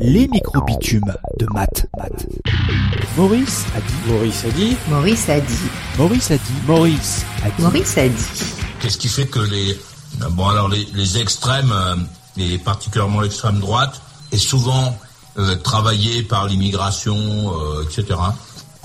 Les microbitumes de Matt. Maurice a dit. Maurice a dit. Maurice a dit. Maurice a dit. Maurice a dit. Maurice a dit. Qu'est-ce qui fait que les bon alors les, les extrêmes euh, et particulièrement l'extrême droite est souvent euh, travaillée par l'immigration, euh, etc.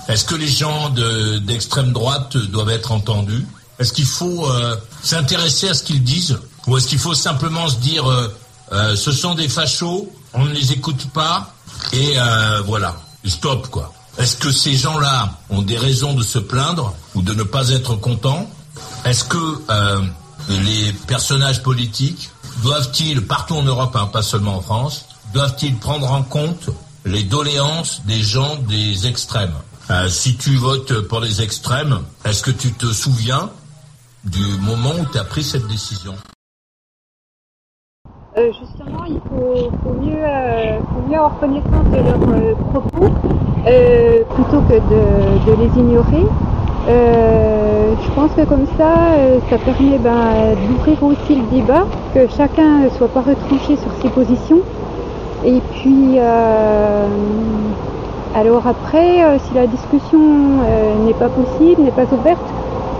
Est-ce que les gens de- d'extrême droite doivent être entendus? Est-ce qu'il faut euh, s'intéresser à ce qu'ils disent? Ou est-ce qu'il faut simplement se dire euh, euh, ce sont des fachos, on ne les écoute pas et euh, voilà, stop quoi. Est-ce que ces gens-là ont des raisons de se plaindre ou de ne pas être contents? Est-ce que euh, les personnages politiques doivent-ils, partout en Europe, hein, pas seulement en France, doivent-ils prendre en compte les doléances des gens des extrêmes? Euh, Si tu votes pour les extrêmes, est-ce que tu te souviens du moment où tu as pris cette décision? Il faut, faut mieux, euh, faut mieux avoir connaissance de leurs euh, propos euh, plutôt que de, les ignorer. Je pense que comme ça, ça permet ben, d'ouvrir aussi le débat, que chacun ne soit pas retranché sur ses positions. Et puis, alors après, si la discussion n'est pas possible, n'est pas ouverte,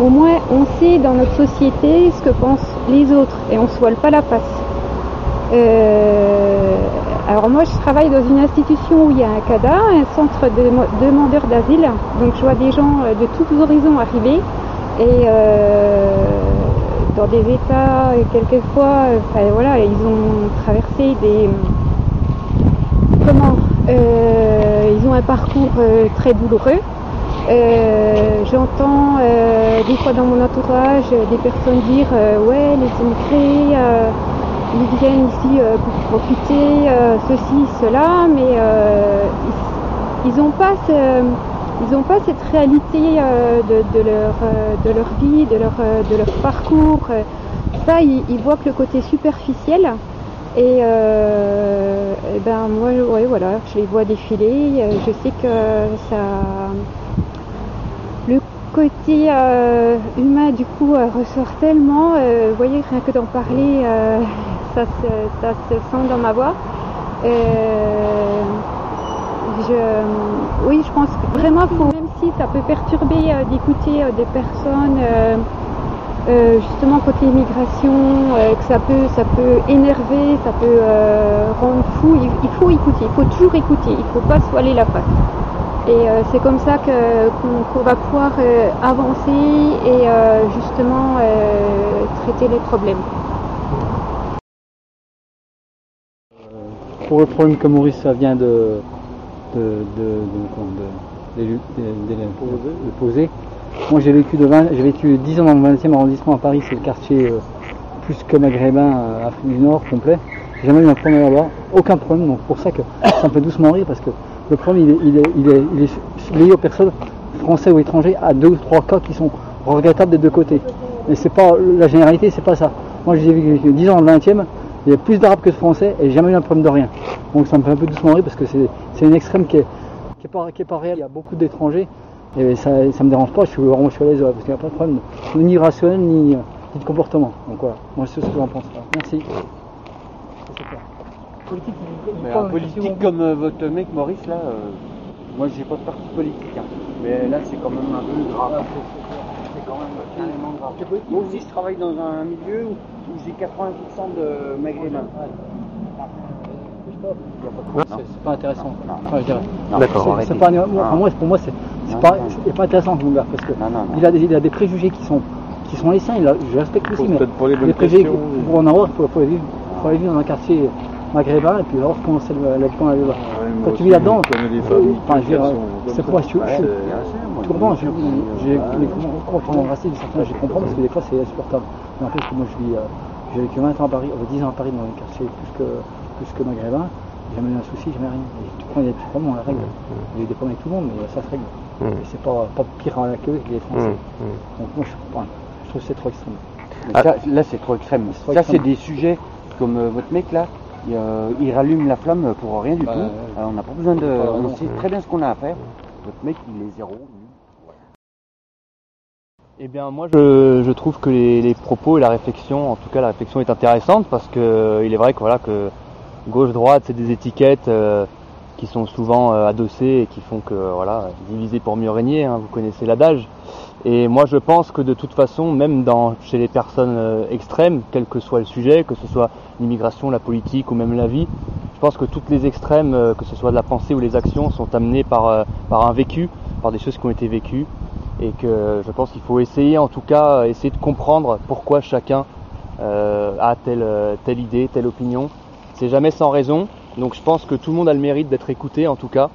au moins on sait dans notre société ce que pensent les autres et on ne se pas la face. Euh, alors moi je travaille dans une institution où il y a un CADA, un centre de demandeurs d'asile, donc je vois des gens euh, de tous horizons arriver et euh, dans des états quelquefois, voilà, ils ont traversé des comment ils ont un parcours très douloureux. J'entends des fois dans mon entourage des personnes dire ouais les immigrés ils viennent ici euh, pour profiter, euh, ceci, cela, mais euh, ils n'ont pas, pas cette réalité de, leur, de leur vie, de leur, de leur parcours. Ça, ils, ils voient que le côté superficiel. Et, eh ben moi, ouais, voilà, je les vois défiler. Je sais que ça, le côté humain du coup ressort tellement. vous voyez, rien que d'en parler, ça, se, ça se sent dans ma voix. Je, oui, je pense que vraiment, faut, même si ça peut perturber euh, d'écouter euh, des personnes, euh, justement côté immigration, que ça peut, ça peut énerver, ça peut rendre fou, il, faut écouter, il faut toujours écouter, il ne faut pas se la face. Et c'est comme ça qu'on va pouvoir avancer et justement traiter les problèmes. Pour le problème que Maurice ça vient de, poser. Moi j'ai vécu de 20 j'ai vécu 10 ans dans le 20e arrondissement à Paris, c'est le quartier euh, plus que maghrébin, euh, Afrique du Nord complet. J'ai jamais eu un problème là-bas, aucun problème, donc pour ça que ça me fait doucement rire parce que le problème il est, il est, il est, il est lié aux personnes français ou étrangers à deux ou trois cas qui sont regrettables des deux côtés. Mais c'est pas la généralité, c'est pas ça. Moi j'ai vécu 10 ans dans le 20e, il y a plus d'arabes que de français et j'ai jamais eu un problème de rien. Donc ça me fait un peu doucement rire parce que c'est une extrême qui est, qui est pas, qui est pas réelle. Il y a beaucoup d'étrangers et ça, ça me dérange pas, je suis vraiment je suis à l'aise parce qu'il n'y a pas de problème ni rationnel ni, ni de comportement. Donc voilà, moi c'est ce que j'en pense. Merci. Politique, Mais un politique comme euh, votre mec Maurice là, euh, moi j'ai pas de parti politique, hein. mais là c'est quand même un peu grave. Quand même carrément grave. Moi aussi je travaille dans un milieu où, où j'ai 80% de maghrébins. C'est pas intéressant. Pour moi, c'est pas, pas intéressant mon gars parce que Non, non, non. il a, des, il a des préjugés qui sont, qui sont les siens. Je respecte aussi, mais les préjugés questions, pour en avoir, il faut, faut, aller vivre, faut aller vivre dans un quartier maghrébin et puis alors comment c'est le- l'habitant là-bas. Quand tu vis là-dedans, c'est comme je, je, comprends, je- j'ai les comportements racistes, certains, je comprends parce que des fois c'est insupportable. Mais en fait, moi je vis, euh, j'ai vécu 20 ans à Paris, euh, 10 ans à Paris dans un quartier plus que, plus que maghrébin, j'ai jamais eu un souci, jamais rien. Et tu prends, il y a des problèmes, on la règle. Il y a eu des problèmes avec tout le monde, mais ça se règle. Et c'est pas, pas pire à la queue que les Français. Donc moi je, enfin, je trouve que c'est trop extrême. Ça, là c'est trop extrême. C'est trop ça c'est des sujets comme euh, votre mec là, il, euh, il rallume la flamme pour rien du Bah, tout. euh, Alors, on n'a pas besoin de. pas On sait très bien ce qu'on a à faire. Votre mec il est zéro. Eh bien, moi, je, trouve que les, propos et la réflexion, en tout cas, la réflexion est intéressante parce que euh, il est vrai que voilà que gauche-droite, c'est des étiquettes euh, qui sont souvent euh, adossées et qui font que voilà, diviser pour mieux régner. hein, vous connaissez l'adage. Et moi, je pense que de toute façon, même chez les personnes extrêmes, quel que soit le sujet, que ce soit l'immigration, la politique ou même la vie, je pense que toutes les extrêmes, que ce soit de la pensée ou les actions, sont amenées par, par un vécu, par des choses qui ont été vécues. Et que je pense qu'il faut essayer, en tout cas, essayer de comprendre pourquoi chacun euh, a telle, euh, telle idée, telle opinion. C'est jamais sans raison. Donc je pense que tout le monde a le mérite d'être écouté, en tout cas.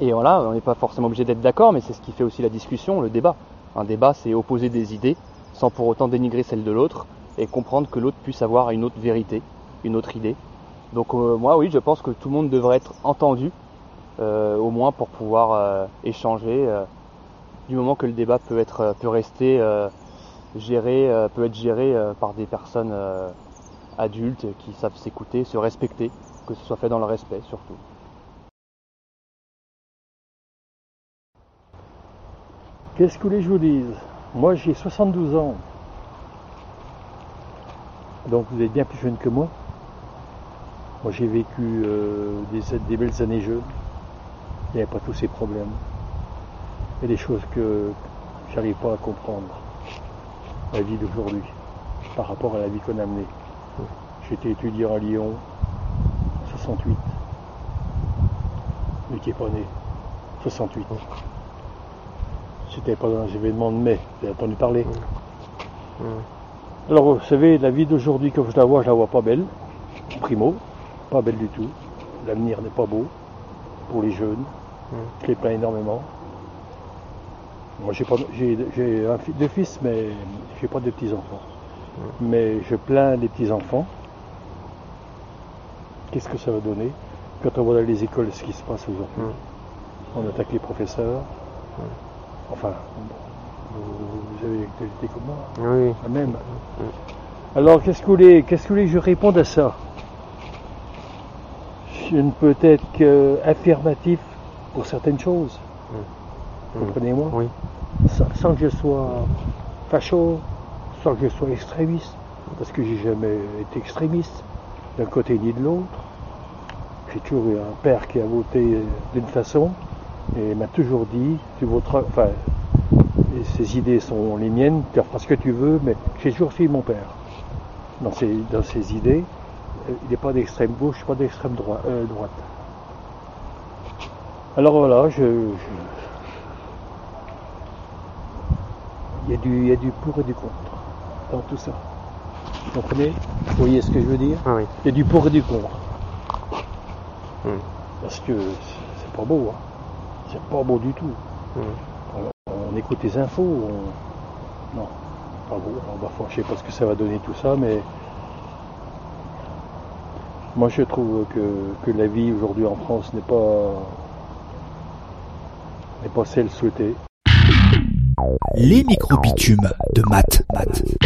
Et voilà, on n'est pas forcément obligé d'être d'accord, mais c'est ce qui fait aussi la discussion, le débat. Un débat, c'est opposer des idées sans pour autant dénigrer celle de l'autre et comprendre que l'autre puisse avoir une autre vérité, une autre idée. Donc euh, moi, oui, je pense que tout le monde devrait être entendu, euh, au moins pour pouvoir euh, échanger, euh, du moment que le débat peut être, euh, rester euh, géré, euh, peut être géré par des personnes adultes qui savent s'écouter, se respecter, que ce soit fait dans le respect surtout. Qu'est-ce que je vous dise Moi j'ai 72 ans. Donc vous êtes bien plus jeune que moi. Moi j'ai vécu des, des belles années jeunes. Il n'y avait pas tous ces problèmes. Il y a des choses que j'arrive pas à comprendre. La vie d'aujourd'hui. Par rapport à la vie qu'on a menée. J'étais étudiant à Lyon, 68. Lui qui est pas né. 68. C'était pas dans les événements de mai, avez entendu parler. Alors, vous savez, la vie d'aujourd'hui, comme je la vois, je la vois pas belle. Primo, pas belle du tout. L'avenir n'est pas beau pour les jeunes. Je les plains énormément. Moi, j'ai deux fils, mais j'ai pas de petits enfants. Mais je plains les petits enfants. Qu'est-ce que ça va donner quand on voit dans les écoles ce qui se passe aujourd'hui? On attaque les professeurs. Enfin, vous, vous avez l'actualité comme moi, Oui. la même. Alors, qu'est-ce que vous voulez, qu'est-ce que vous voulez que je réponde à ça? Je ne peux être qu'affirmatif pour certaines choses. Comprenez-moi Oui. sans, sans que je sois facho, sans que je sois extrémiste, parce que j'ai jamais été extrémiste d'un côté ni de l'autre. J'ai toujours eu un père qui a voté d'une façon et m'a toujours dit, tu voteras, enfin, ses idées sont les miennes, tu feras ce que tu veux, mais j'ai toujours suivi mon père dans ses, dans ses idées. Euh, Il n'est pas d'extrême gauche, pas d'extrême euh, droite. Alors voilà, je, je- il y, a du, il y a du pour et du contre dans tout ça. Vous comprenez? Vous voyez ce que je veux dire? Ah oui. Il y a du pour et du contre. Hmm. Parce que c'est pas beau, hein. C'est pas beau du tout. On, on écoute les infos, on... non, pas beau. Alors, bah, je sais pas ce que ça va donner tout ça, mais moi je trouve que, que la vie aujourd'hui en France n'est pas n'est pas celle souhaitée. Les micro-bitumes de Matt. Matt.